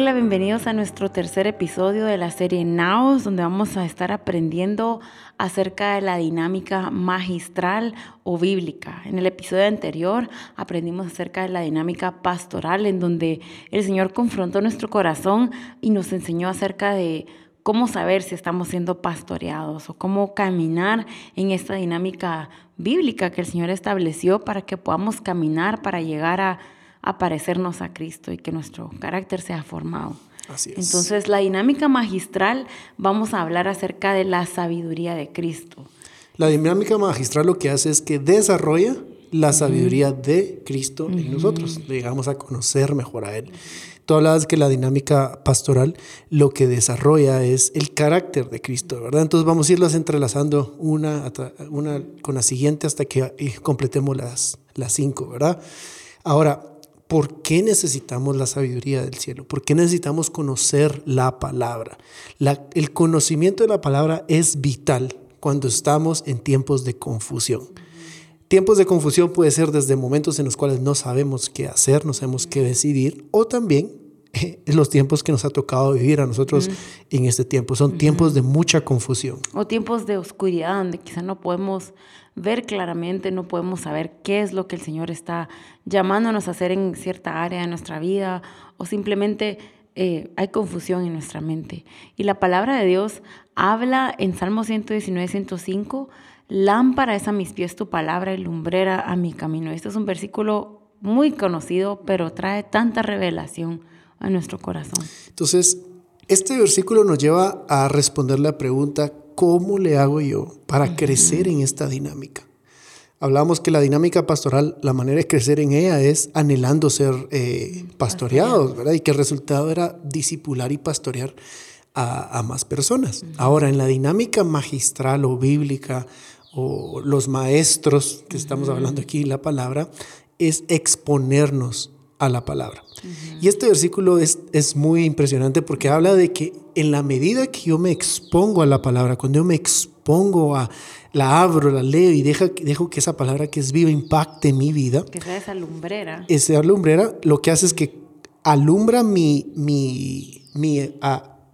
Hola, bienvenidos a nuestro tercer episodio de la serie Naos, donde vamos a estar aprendiendo acerca de la dinámica magistral o bíblica. En el episodio anterior aprendimos acerca de la dinámica pastoral, en donde el Señor confrontó nuestro corazón y nos enseñó acerca de cómo saber si estamos siendo pastoreados o cómo caminar en esta dinámica bíblica que el Señor estableció para que podamos caminar para llegar a a parecernos a Cristo y que nuestro carácter sea formado. Así es. Entonces, la dinámica magistral, vamos a hablar acerca de la sabiduría de Cristo. La dinámica magistral lo que hace es que desarrolla la sabiduría de Cristo en nosotros. Le llegamos a conocer mejor a Él. Tú hablabas que la dinámica pastoral lo que desarrolla es el carácter de Cristo, ¿verdad? Entonces vamos a irlas entrelazando una, una con la siguiente hasta que eh, completemos las, las cinco, ¿verdad? Ahora, ¿Por qué necesitamos la sabiduría del cielo? ¿Por qué necesitamos conocer la palabra? el conocimiento de la palabra es vital cuando estamos en tiempos de confusión. Tiempos de confusión puede ser desde momentos en los cuales no sabemos qué hacer, no sabemos qué decidir, o también en los tiempos que nos ha tocado vivir a nosotros en este tiempo. Son tiempos de mucha confusión. O tiempos de oscuridad donde quizá no podemos ver claramente, no podemos saber qué es lo que el Señor está llamándonos a hacer en cierta área de nuestra vida o simplemente eh, hay confusión en nuestra mente. Y la palabra de Dios habla en Salmo 119, 105, lámpara es a mis pies tu palabra y lumbrera a mi camino. Este es un versículo muy conocido, pero trae tanta revelación a nuestro corazón. Entonces, este versículo nos lleva a responder la pregunta, ¿cómo le hago yo para crecer en esta dinámica? Hablamos que la dinámica pastoral, la manera de crecer en ella es anhelando ser eh, pastoreados, ¿verdad? Y que el resultado era discipular y pastorear a, más personas. Ahora, en la dinámica magistral o bíblica, o los maestros que estamos hablando aquí, la palabra, es exponernos a la palabra. Y este versículo es, es muy impresionante porque habla de que en la medida que yo me expongo a la palabra, cuando yo me expongo a, la abro, la leo y deja, dejo que esa palabra que es viva impacte mi vida. Que sea esa lumbrera. Esa lumbrera lo que hace es que alumbra mi, mi, mi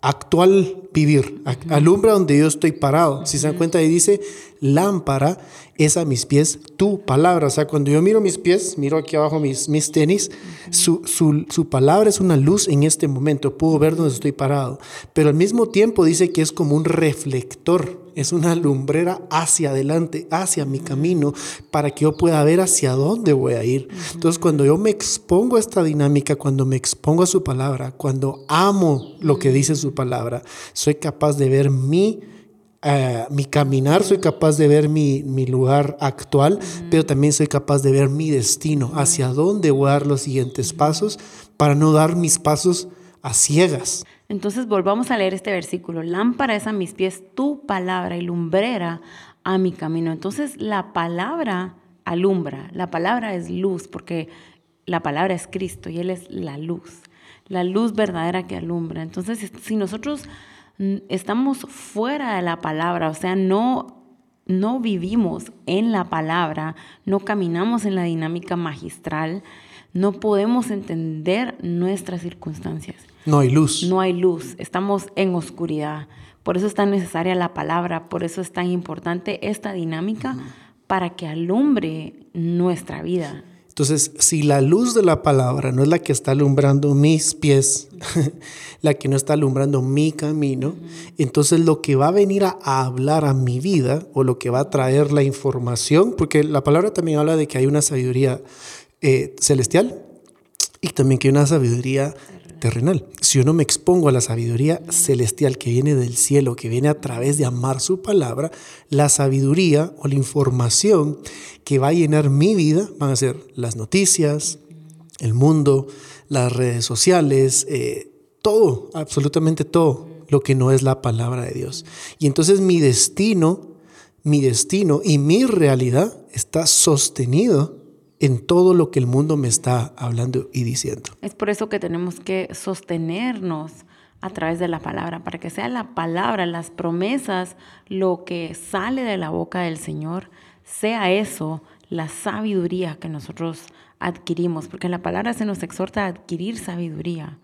actual vivir, alumbra donde yo estoy parado. Si se dan cuenta, ahí dice, lámpara es a mis pies tu palabra. O sea, cuando yo miro mis pies, miro aquí abajo mis, mis tenis, su, su, palabra es una luz en este momento. Puedo ver dónde estoy parado. Pero al mismo tiempo dice que es como un reflector, es una lumbrera hacia adelante, hacia mi camino, para que yo pueda ver hacia dónde voy a ir. Entonces, cuando yo me expongo a esta dinámica, cuando me expongo a su palabra, cuando amo lo que dice su palabra, soy capaz de ver mi eh, mi caminar, soy capaz de ver mi, lugar actual, pero también soy capaz de ver mi destino, hacia dónde voy a dar los siguientes pasos para no dar mis pasos a ciegas. Entonces volvamos a leer este versículo. Lámpara es a mis pies tu palabra y lumbrera a mi camino. Entonces la palabra alumbra, la palabra es luz, porque la palabra es Cristo y Él es la luz, la luz verdadera que alumbra. Entonces si nosotros estamos fuera de la palabra, o sea, no, no vivimos en la palabra, no caminamos en la dinámica magistral, no podemos entender nuestras circunstancias. No hay luz. No hay luz, estamos en oscuridad. Por eso es tan necesaria la palabra, por eso es tan importante esta dinámica para que alumbre nuestra vida. Entonces, si la luz de la palabra no es la que está alumbrando mis pies, la que no está alumbrando mi camino, entonces lo que va a venir a, hablar a mi vida o lo que va a traer la información, porque la palabra también habla de que hay una sabiduría eh, celestial y también que hay una sabiduría terrenal. Si yo no me expongo a la sabiduría celestial que viene del cielo, que viene a través de amar su palabra, la sabiduría o la información que va a llenar mi vida van a ser las noticias, el mundo, las redes sociales, eh, todo, absolutamente todo lo que no es la palabra de Dios. Y entonces mi destino, mi destino y mi realidad está sostenido en todo lo que el mundo me está hablando y diciendo. Es por eso que tenemos que sostenernos a través de la palabra, para que sea la palabra, las promesas, lo que sale de la boca del Señor, sea eso la sabiduría que nosotros adquirimos, porque la palabra se nos exhorta a adquirir sabiduría.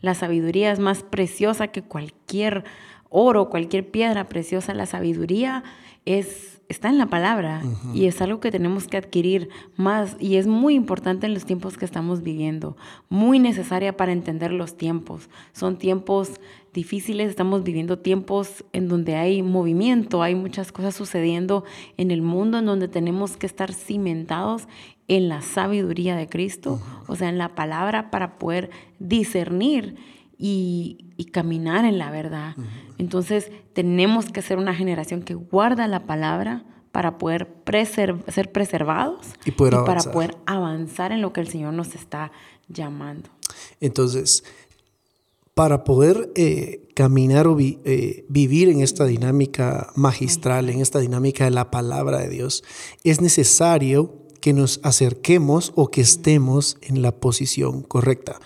La sabiduría es más preciosa que cualquier oro, cualquier piedra preciosa. La sabiduría es está en la palabra y es algo que tenemos que adquirir más y es muy importante en los tiempos que estamos viviendo, muy necesaria para entender los tiempos. Son tiempos difíciles, estamos viviendo tiempos en donde hay movimiento, hay muchas cosas sucediendo en el mundo en donde tenemos que estar cimentados en la sabiduría de Cristo, o sea, en la palabra para poder discernir y, caminar en la verdad. Entonces tenemos que ser una generación que guarda la palabra para poder ser preservados y, para poder avanzar en lo que el Señor nos está llamando. Entonces, para poder eh, caminar o eh, vivir en esta dinámica magistral, en esta dinámica de la palabra de Dios, es necesario que nos acerquemos o que estemos en la posición correcta.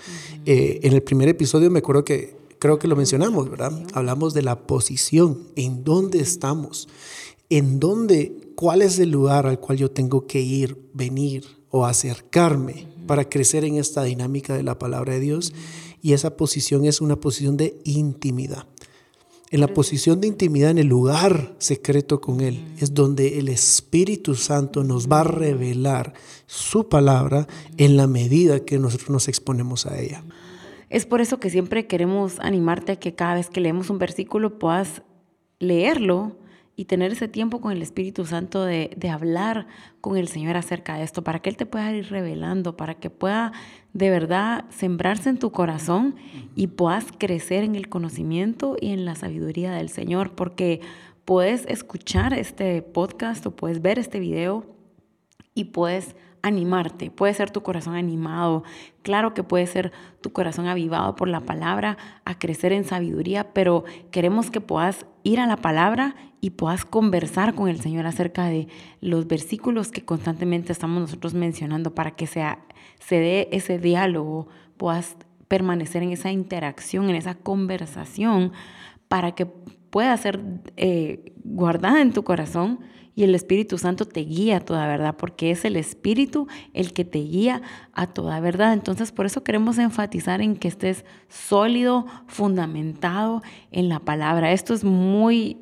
Eh, en el primer episodio me acuerdo que creo que lo mencionamos, ¿verdad? Hablamos de la posición, en dónde estamos, en dónde, cuál es el lugar al cual yo tengo que ir, venir o acercarme para crecer en esta dinámica de la palabra de Dios. Y esa posición es una posición de intimidad en la posición de intimidad, en el lugar secreto con Él, es donde el Espíritu Santo nos va a revelar su palabra en la medida que nosotros nos exponemos a ella. Es por eso que siempre queremos animarte a que cada vez que leemos un versículo puedas leerlo y tener ese tiempo con el Espíritu Santo de, hablar con el Señor acerca de esto, para que Él te pueda ir revelando, para que pueda de verdad sembrarse en tu corazón y puedas crecer en el conocimiento y en la sabiduría del Señor, porque puedes escuchar este podcast o puedes ver este video y puedes animarte, puede ser tu corazón animado, claro que puede ser tu corazón avivado por la palabra, a crecer en sabiduría, pero queremos que puedas ir a la palabra y puedas conversar con el Señor acerca de los versículos que constantemente estamos nosotros mencionando para que sea, se dé ese diálogo, puedas permanecer en esa interacción, en esa conversación, para que pueda ser eh, guardada en tu corazón y el Espíritu Santo te guía a toda verdad, porque es el Espíritu el que te guía a toda verdad. Entonces, por eso queremos enfatizar en que estés sólido, fundamentado en la palabra. Esto es muy,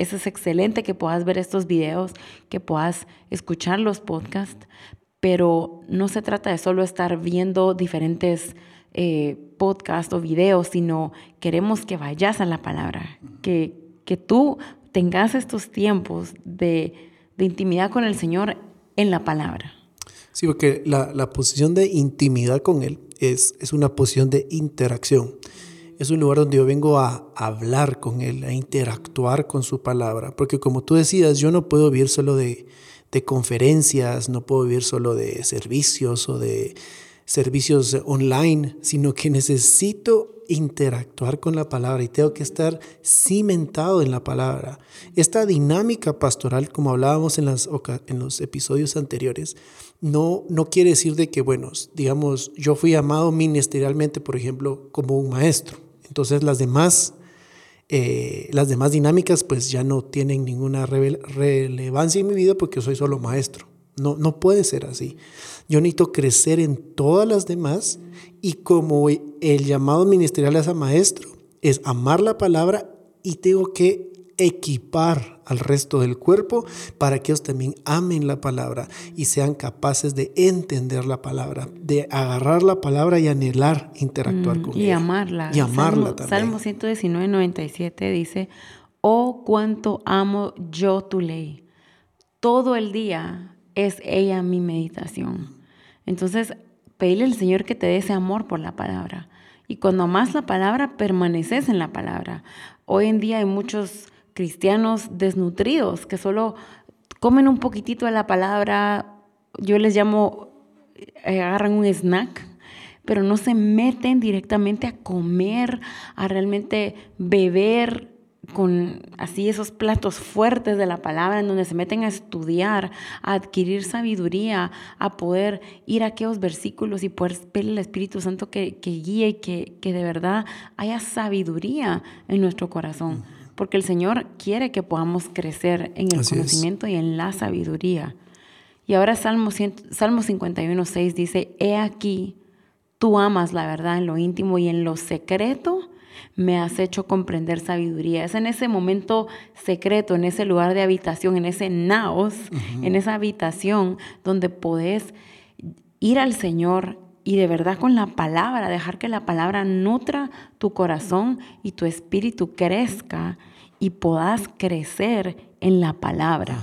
eso es excelente que puedas ver estos videos, que puedas escuchar los podcasts, pero no se trata de solo estar viendo diferentes eh, podcasts o videos, sino queremos que vayas a la palabra, que, que tú tengas estos tiempos de, intimidad con el Señor en la palabra. Sí, porque la, posición de intimidad con Él es, es, una posición de interacción. Es un lugar donde yo vengo a hablar con Él, a interactuar con su palabra. Porque como tú decías, yo no puedo vivir solo de, de conferencias, no puedo vivir solo de servicios o de servicios online, sino que necesito interactuar con la palabra y tengo que estar cimentado en la palabra. Esta dinámica pastoral, como hablábamos en, los episodios anteriores, no, no quiere decir de que, bueno, digamos, yo fui llamado ministerialmente, por ejemplo, como un maestro. Entonces las demás, eh, las demás dinámicas pues ya no tienen ninguna relevancia en mi vida porque soy solo maestro. No, no puede ser así. Yo necesito crecer en todas las demás y como el llamado ministerial es a maestro, es amar la palabra y tengo que equipar al resto del cuerpo para que ellos también amen la palabra y sean capaces de entender la palabra, de agarrar la palabra y anhelar interactuar mm, con ella. Y amarla. Y amarla también. Salmo 119, 97 dice, oh cuánto amo yo tu ley. Todo el día es ella mi meditación. Entonces, pedirle al Señor que te dé ese amor por la palabra. Y cuando amas la palabra, permaneces en la palabra. Hoy en día hay muchos cristianos desnutridos que solo comen un poquitito de la palabra, yo les llamo, eh, agarran un snack, pero no se meten directamente a comer, a realmente beber con así esos platos fuertes de la palabra en donde se meten a estudiar, a adquirir sabiduría, a poder ir a aquellos versículos y poder pedirle al Espíritu Santo que, guíe y que, de verdad haya sabiduría en nuestro corazón. Porque el Señor quiere que podamos crecer en el conocimiento y en la sabiduría. Y ahora Salmo, Salmo 51, 6 dice, He aquí, Tú amas la verdad en lo íntimo y en lo secreto me has hecho comprender sabiduría. Es en ese momento secreto, en ese lugar de habitación, en ese naos, en esa habitación donde podés ir al Señor y de verdad con la palabra, dejar que la palabra nutra tu corazón y tu espíritu crezca y puedas crecer en la palabra.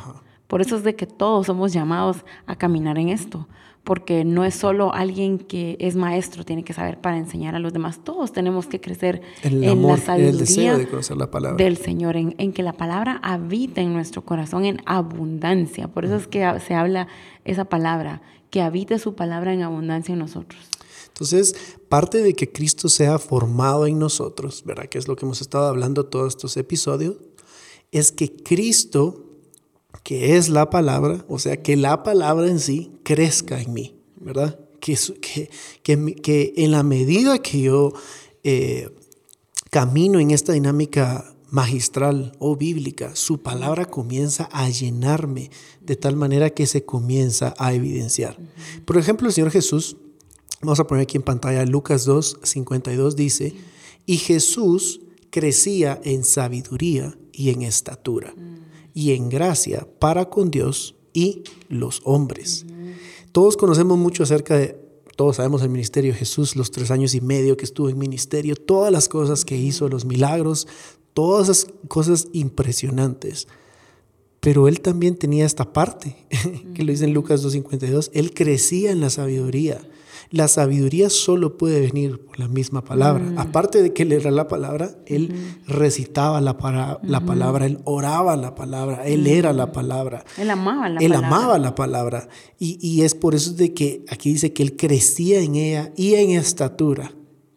Por eso es de que todos somos llamados a caminar en esto, porque no es solo alguien que es maestro, tiene que saber para enseñar a los demás. Todos tenemos que crecer en la sabiduría del Señor, en, en, que la palabra habita en nuestro corazón en abundancia. Por eso es que se habla esa palabra, que habite su palabra en abundancia en nosotros. Entonces, parte de que Cristo sea formado en nosotros, ¿verdad? Que es lo que hemos estado hablando todos estos episodios, es que Cristo que es la palabra, o sea, que la palabra en sí crezca en mí, ¿verdad? Que, que, que, en la medida que yo eh, camino en esta dinámica magistral o bíblica, su palabra comienza a llenarme de tal manera que se comienza a evidenciar. Por ejemplo, el Señor Jesús, vamos a poner aquí en pantalla Lucas 2, 52 dice, y Jesús crecía en sabiduría y en estatura y en gracia para con Dios y los hombres. Todos conocemos mucho acerca de, todos sabemos el ministerio de Jesús, los tres años y medio que estuvo en ministerio, todas las cosas que hizo, los milagros, todas esas cosas impresionantes. Pero él también tenía esta parte, que lo dice en Lucas 2.52, él crecía en la sabiduría la sabiduría solo puede venir por la misma palabra. Mm. Aparte de que él era la palabra, él recitaba la, la palabra, él oraba la palabra, él era la palabra. Él amaba la él palabra. Él amaba la palabra. Y, y, es por eso de que aquí dice que él crecía en ella y en estatura.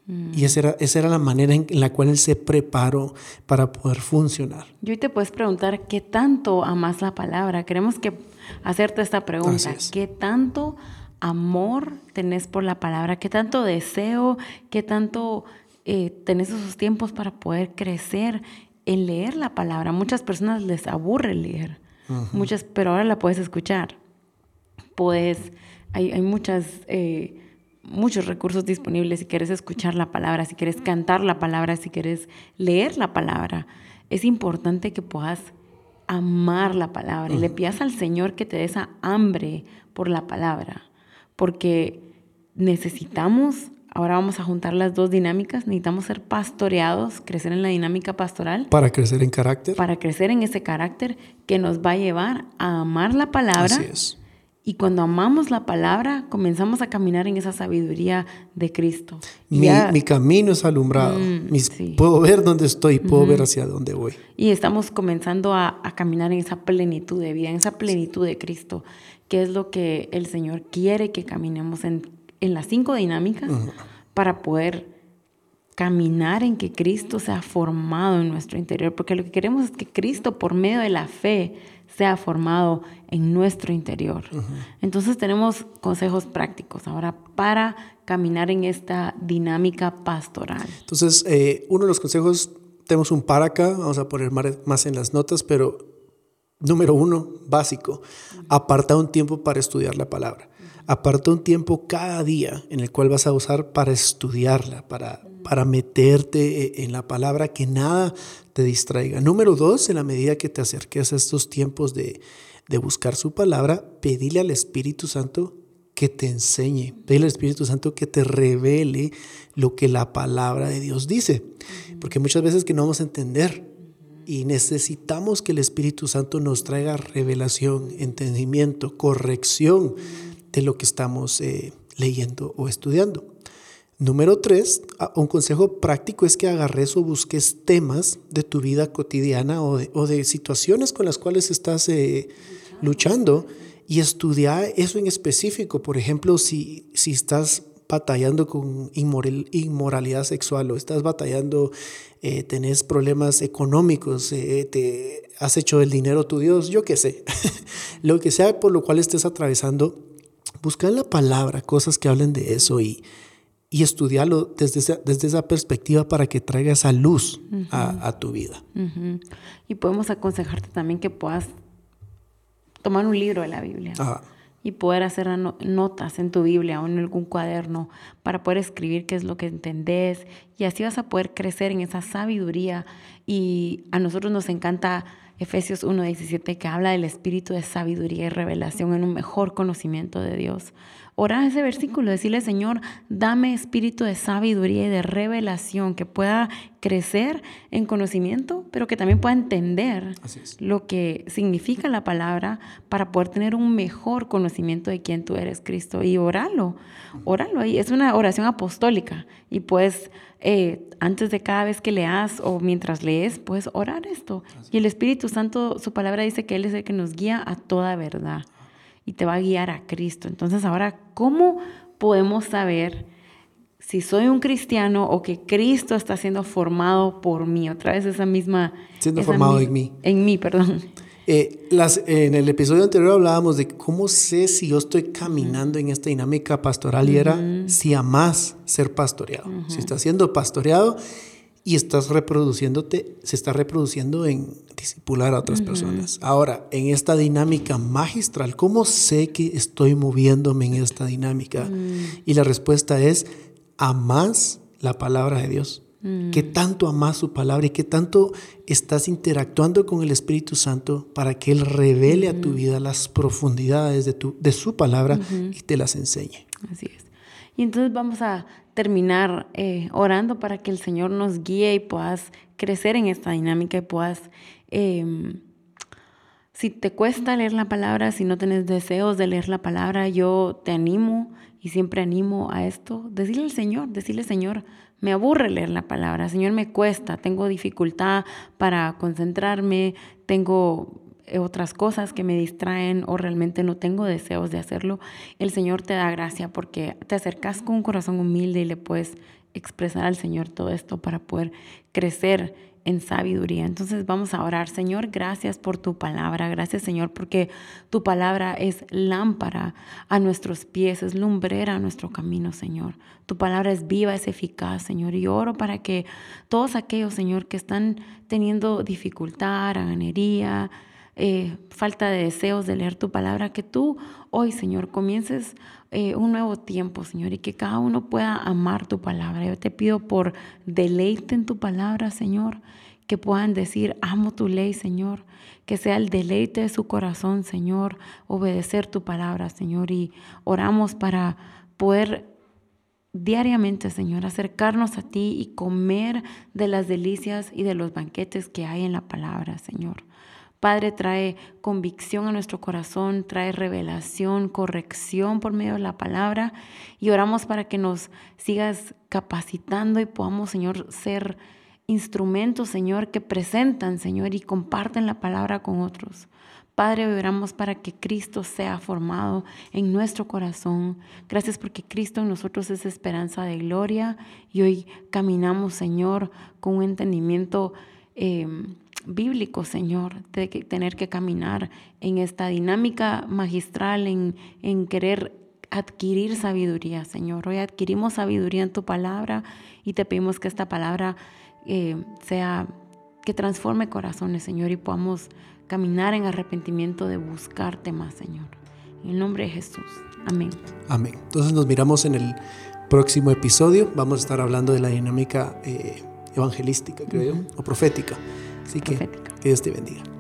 Mm. Y esa era, esa era la manera en la cual él se preparó para poder funcionar. Y hoy te puedes preguntar, ¿qué tanto amas la palabra? Queremos que hacerte esta pregunta. ¿Qué tanto amor tenés por la palabra, qué tanto deseo, qué tanto eh, tenés esos tiempos para poder crecer en leer la palabra. Muchas personas les aburre leer, muchas, pero ahora la puedes escuchar. Puedes, hay, hay muchas, eh, muchos recursos disponibles si quieres escuchar la palabra, si quieres cantar la palabra, si quieres leer la palabra. Es importante que puedas amar la palabra y le pidas al Señor que te dé esa hambre por la palabra porque necesitamos, ahora vamos a juntar las dos dinámicas, necesitamos ser pastoreados, crecer en la dinámica pastoral. Para crecer en carácter. Para crecer en ese carácter que nos va a llevar a amar la palabra. Así es. Y cuando amamos la palabra, comenzamos a caminar en esa sabiduría de Cristo. Mi, mi camino es alumbrado. Mm, puedo ver dónde estoy, puedo ver hacia dónde voy. Y estamos comenzando a, a, caminar en esa plenitud de vida, en esa plenitud de Cristo qué es lo que el Señor quiere que caminemos en, en las cinco dinámicas para poder caminar en que Cristo sea formado en nuestro interior, porque lo que queremos es que Cristo por medio de la fe sea formado en nuestro interior. Entonces tenemos consejos prácticos ahora para caminar en esta dinámica pastoral. Entonces, eh, uno de los consejos, tenemos un para acá, vamos a poner más en las notas, pero Número uno, básico, aparta un tiempo para estudiar la palabra. Aparta un tiempo cada día en el cual vas a usar para estudiarla, para, para meterte e, en la palabra, que nada te distraiga. Número dos, en la medida que te acerques a estos tiempos de, de buscar su palabra, pedile al Espíritu Santo que te enseñe, pedile al Espíritu Santo que te revele lo que la palabra de Dios dice. Porque muchas veces que no vamos a entender y necesitamos que el Espíritu Santo nos traiga revelación, entendimiento, corrección de lo que estamos eh, leyendo o estudiando. Número tres, un consejo práctico es que agarres o busques temas de tu vida cotidiana o de, situaciones con las cuales estás eh, luchando y estudiar eso en específico. Por ejemplo, si, si estás batallando con inmoralidad sexual o estás batallando, eh, tenés problemas económicos, eh, te has hecho el dinero tu Dios, yo qué sé, lo que sea por lo cual estés atravesando, busca en la palabra cosas que hablen de eso y, y estudiarlo desde esa, desde esa perspectiva para que traiga esa luz a, tu vida. Y podemos aconsejarte también que puedas tomar un libro de la Biblia y poder hacer notas en tu Biblia o en algún cuaderno para poder escribir qué es lo que entendés. Y así vas a poder crecer en esa sabiduría. Y a nosotros nos encanta Efesios 1:17 que habla del espíritu de sabiduría y revelación en un mejor conocimiento de Dios. Orar ese versículo, decirle, Señor, dame espíritu de sabiduría y de revelación que pueda crecer en conocimiento, pero que también pueda entender lo que significa la palabra para poder tener un mejor conocimiento de quién tú eres, Cristo. Y orarlo, orarlo ahí. Es una oración apostólica y pues antes de cada vez que leas o mientras lees, puedes orar esto. Y el Espíritu Santo, su palabra dice que Él es el que nos guía a toda verdad y te va a guiar a Cristo. Entonces ahora, ¿cómo podemos saber si soy un cristiano o que Cristo está siendo formado por mí? Otra vez esa misma... Siendo formado en mí. En mí, perdón. Eh, las, en el episodio anterior hablábamos de cómo sé si yo estoy caminando en esta dinámica pastoral y era si amas ser pastoreado. Si estás siendo pastoreado y estás reproduciéndote, se está reproduciendo en discipular a otras personas. Ahora, en esta dinámica magistral, ¿cómo sé que estoy moviéndome en esta dinámica? Mm. Y la respuesta es, amas la palabra de Dios. Mm. ¿Qué tanto amas su palabra y qué tanto estás interactuando con el Espíritu Santo para que Él revele a tu vida las profundidades de, tu, de su palabra y te las enseñe? Así es. Y entonces vamos a terminar eh, orando para que el Señor nos guíe y puedas crecer en esta dinámica y puedas, em, si te cuesta leer la palabra, si no tienes deseos de leer la palabra, yo te animo y siempre animo a esto, decirle al Señor, decirle Señor, me aburre leer la palabra, Señor, me cuesta, tengo dificultad para concentrarme, tengo otras cosas que me distraen o realmente no tengo deseos de hacerlo, el Señor te da gracia porque te acercas con un corazón humilde y le puedes expresar al Señor todo esto para poder crecer en sabiduría. Entonces vamos a orar. Señor, gracias por tu palabra. Gracias, Señor, porque tu palabra es lámpara a nuestros pies, es lumbrera a nuestro camino, Señor. Tu palabra es viva, es eficaz, Señor. Y oro para que todos aquellos, Señor, que están teniendo dificultad, ganería, eh, falta de deseos de leer tu palabra, que tú hoy, Señor, comiences eh, un nuevo tiempo, Señor, y que cada uno pueda amar tu palabra. Yo te pido por deleite en tu palabra, Señor, que puedan decir, amo tu ley, Señor, que sea el deleite de su corazón, Señor, obedecer tu palabra, Señor, y oramos para poder diariamente, Señor, acercarnos a ti y comer de las delicias y de los banquetes que hay en la palabra, Señor. Padre, trae convicción a nuestro corazón, trae revelación, corrección por medio de la palabra y oramos para que nos sigas capacitando y podamos, Señor, ser instrumentos, Señor, que presentan, Señor, y comparten la palabra con otros. Padre, oramos para que Cristo sea formado en nuestro corazón. Gracias porque Cristo en nosotros es esperanza de gloria y hoy caminamos, Señor, con un entendimiento. Eh, bíblico, Señor, de que tener que caminar en esta dinámica magistral, en, en querer adquirir sabiduría, Señor. Hoy adquirimos sabiduría en tu palabra y te pedimos que esta palabra eh, sea, que transforme corazones, Señor, y podamos caminar en arrepentimiento de buscarte más, Señor. En el nombre de Jesús. Amén. Amén. Entonces nos miramos en el próximo episodio. Vamos a estar hablando de la dinámica eh, evangelística, creo yo, o profética. Así que que Dios te bendiga.